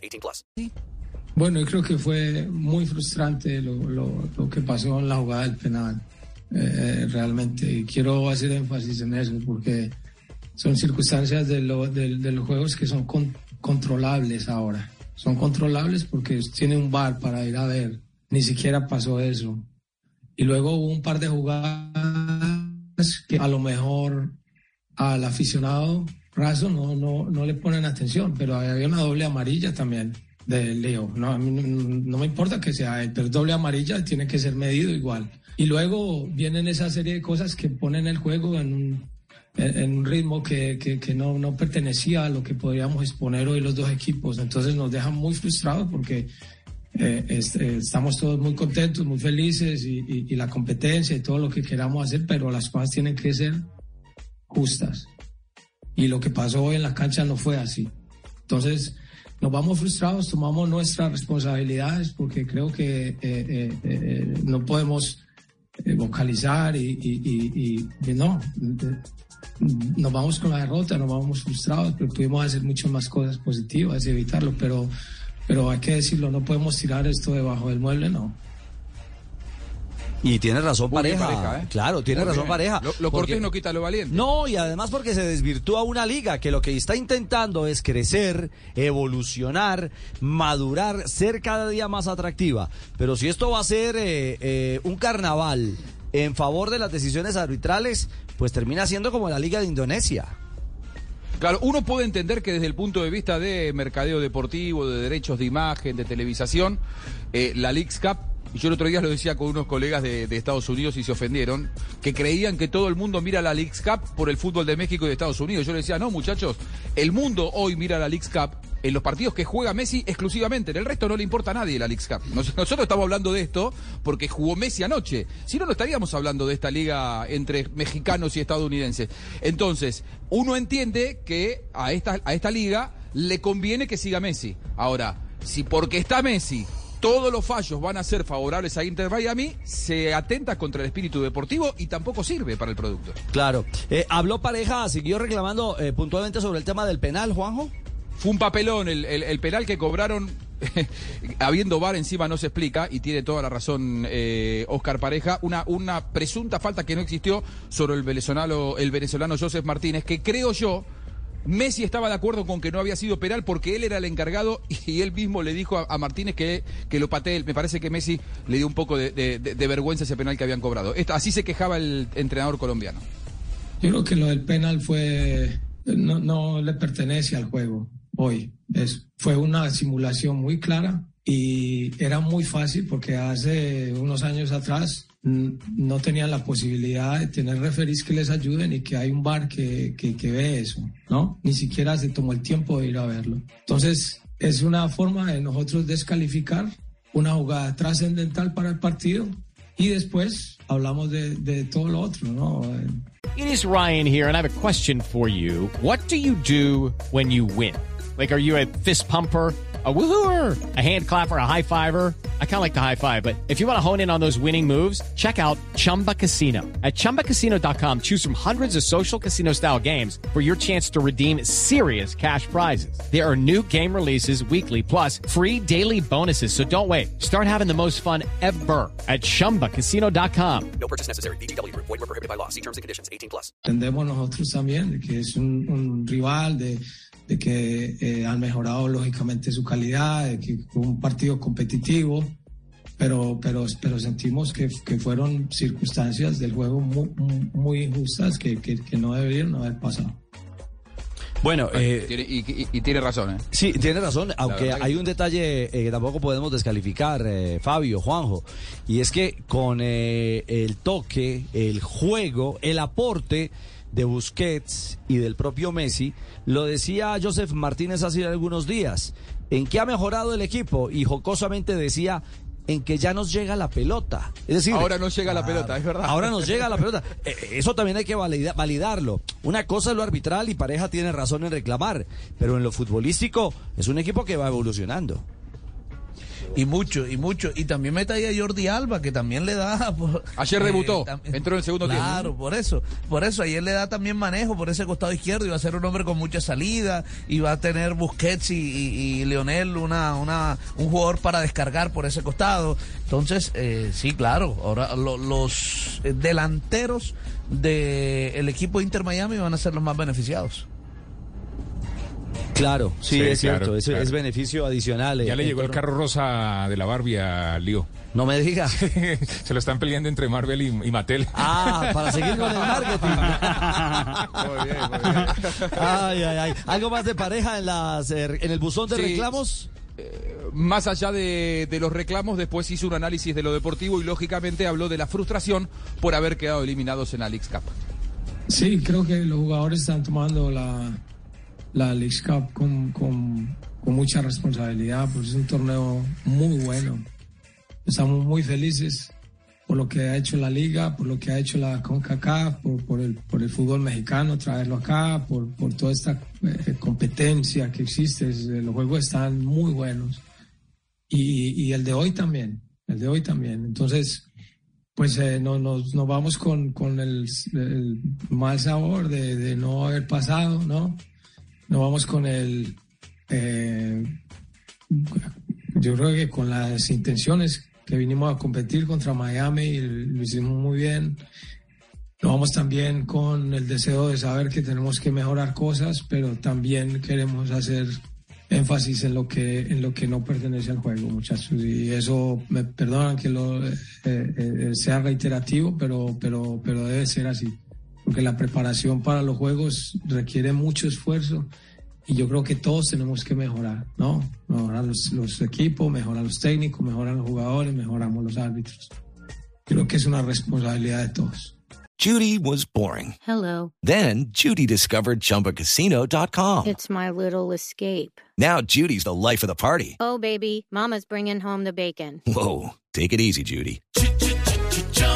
18 plus. Bueno, creo que fue muy frustrante lo, que pasó en la jugada del penal. Eh, realmente, y quiero hacer énfasis en eso porque son circunstancias de, lo, de, de los juegos que son con- controlables ahora. Son controlables porque tiene un bar para ir a ver. Ni siquiera pasó eso. Y luego hubo un par de jugadas que a lo mejor al aficionado raso no, no, no le ponen atención, pero había una doble amarilla también de Leo. No, no, me importa que sea pero doble amarilla tiene que ser medido igual. Y luego vienen esa serie de cosas que ponen el juego en un, en, un ritmo que, que, que no, no pertenecía a lo que podríamos exponer hoy los dos equipos. Entonces nos dejan muy frustrados porque eh, eh, estamos todos muy contentos, muy felices y, y- y la competencia y todo lo que queramos hacer, pero las cosas tienen que ser justas. Y lo que pasó hoy en la cancha no fue así. Entonces, nos vamos frustrados, tomamos nuestras responsabilidades porque creo que eh, eh, eh, no podemos vocalizar y, no. eh, Nos vamos con la derrota, nos vamos frustrados, pero pudimos hacer muchas más cosas positivas y evitarlo, pero, pero hay que decirlo, no podemos tirar esto debajo del mueble, no. Y tiene razón pareja. Pareja, ¿eh? Claro, tiene Muy razón bien. pareja. Lo, lo Porque- no quita lo valiente. No, y además porque se desvirtúa una liga que lo que está intentando es crecer, evolucionar, madurar, ser cada día más atractiva. Pero si esto va a ser eh, eh, un carnaval en favor de las decisiones arbitrales, pues termina siendo como la liga de Indonesia. Claro, uno puede entender que desde el punto de vista de mercadeo deportivo, de derechos de imagen, de televisación, eh, la Leagues Cup, y yo el otro día lo decía con unos colegas de, Estados Unidos y se ofendieron, que creían que todo el mundo mira la Leagues Cup por el fútbol de México y de Estados Unidos. Yo les decía, no muchachos, el mundo hoy mira la Leagues Cup en los partidos que juega Messi exclusivamente, en el resto no le importa a nadie la Leagues Cup. Nos- Nosotros estamos hablando de esto porque jugó Messi anoche, si no, no estaríamos hablando de esta liga entre mexicanos y estadounidenses. Entonces, uno entiende que a esta, a esta liga le conviene que siga Messi. Ahora, si porque está Messi todos los fallos van a ser favorables a Inter Miami, se atenta contra el espíritu deportivo y tampoco sirve para el producto. Claro. Eh, habló pareja, siguió reclamando eh, puntualmente sobre el tema del penal, Juanjo. Fue un papelón el, el- el penal que cobraron, habiendo VAR encima no se explica, y tiene toda la razón eh, Oscar Pareja, una, una presunta falta que no existió sobre el venezolano, el venezolano Joseph Martínez, que creo yo, Messi estaba de acuerdo con que no había sido penal porque él era el encargado y él mismo le dijo a, Martínez que, que lo patee. Me parece que Messi le dio un poco de, vergüenza ese penal que habían cobrado. Así se quejaba el entrenador colombiano. Yo creo que lo del penal fue no, no le pertenece al juego hoy. Es, fue una simulación muy clara y era muy fácil porque hace unos años atrás no tenían la posibilidad de tener referís que les ayuden y que hay un bar que, que, que ve eso, ¿no? Ni siquiera se tomó el tiempo de ir a verlo. Entonces, es una forma de nosotros descalificar una jugada trascendental para el partido y después hablamos de, de todo lo otro, ¿no? It is Ryan here, and I have a question for you. What do you do when you win? Like, are you a fist pumper? A woohooer, a hand clapper, a high fiver. I kind of like the high five, but if you want to hone in on those winning moves, check out Chumba Casino. At chumbacasino.com, choose from hundreds of social casino style games for your chance to redeem serious cash prizes. There are new game releases weekly, plus free daily bonuses. So don't wait. Start having the most fun ever at chumbacasino.com. No purchase necessary. BGW. Void were prohibited by law. See terms and conditions. 18 plus. entendemos nosotros también de que es un, un rival, de, de que eh, han mejorado lógicamente su calidad, de que fue un partido competitivo, pero, pero, pero sentimos que, que fueron circunstancias del juego muy, muy, injustas que, que, que no deberían haber pasado. Bueno, eh, Tiene- y, y- y tiene razón, ¿eh? Sí, tiene razón, aunque hay un detalle eh, que tampoco podemos descalificar, eh, Fabio, Juanjo, y es que con eh, el toque, el juego, el aporte de Busquets y del propio Messi, lo decía Joseph Martínez hace algunos días, ¿En qué ha mejorado el equipo? Y jocosamente decía, en que ya nos llega la pelota. Es decir, ahora nos llega la pelota, es verdad. Ahora nos llega la pelota. Eh, eso también hay que validarlo. Una cosa es lo arbitral y Pareja tiene razón en reclamar, pero en lo futbolístico es un equipo que va evolucionando. Y mucho, y mucho. Y también meta ahí a Jordi Alba, que también le da. ayer debutó, eh, entró en el segundo tiempo. Claro, por eso. Por eso, ayer le da también manejo por ese costado izquierdo. Y va a ser un hombre con mucha salida. Y va a tener Busquets y, y, Leonel, una, una, un jugador para descargar por ese costado. Entonces, eh, sí, claro. Ahora los delanteros del equipo Inter Miami van a ser los más beneficiados. Claro, sí, es cierto, es, beneficio adicional. Ya le llegó el carro rosa de la Barbie a Lío. No me diga. Se lo están peleando entre Marvel y, Mattel. Ah, para seguir con el marketing. muy bien, muy bien. Ay, ay, ay. ¿Algo más de pareja en, las, eh, en el buzón de reclamos? Eh, más allá de, de, los reclamos, después hizo un análisis de lo deportivo y lógicamente habló de la frustración por haber quedado eliminados en la League Cup. Sí, creo que los jugadores están tomando la, la League Cup con, con, con mucha responsabilidad, porque es un torneo muy bueno. Estamos muy felices por lo que ha hecho la liga, por lo que ha hecho la CONCACAF, por, por, el, por el fútbol mexicano, traerlo acá, por, por toda esta eh, competencia que existe. Los juegos están muy buenos. Y, y, el de hoy también, el de hoy también. Entonces, pues eh, no, nos, nos, vamos con, con el, el, mal sabor de, de no haber pasado, ¿no? Nos vamos con el, eh, yo creo que con las intenciones que vinimos a competir contra Miami y lo hicimos muy bien. Nos vamos también con el deseo de saber que tenemos que mejorar cosas, pero también queremos hacer énfasis en lo que en lo que no pertenece al juego, muchachos. Y eso me perdonan que lo eh, eh, sea reiterativo, pero pero pero debe ser así porque la preparación para los juegos requiere mucho esfuerzo y yo creo que todos tenemos que mejorar, ¿no? Mejorar los, los equipos, mejorar los técnicos, mejorar los jugadores, mejoramos los árbitros. Creo que es una responsabilidad de todos. Judy was boring. Hello. Then Judy discovered chumbacasino.com. It's my little escape. Now Judy's the life of the party. Oh, baby, mama's bringing home the bacon. Whoa, take it easy, Judy.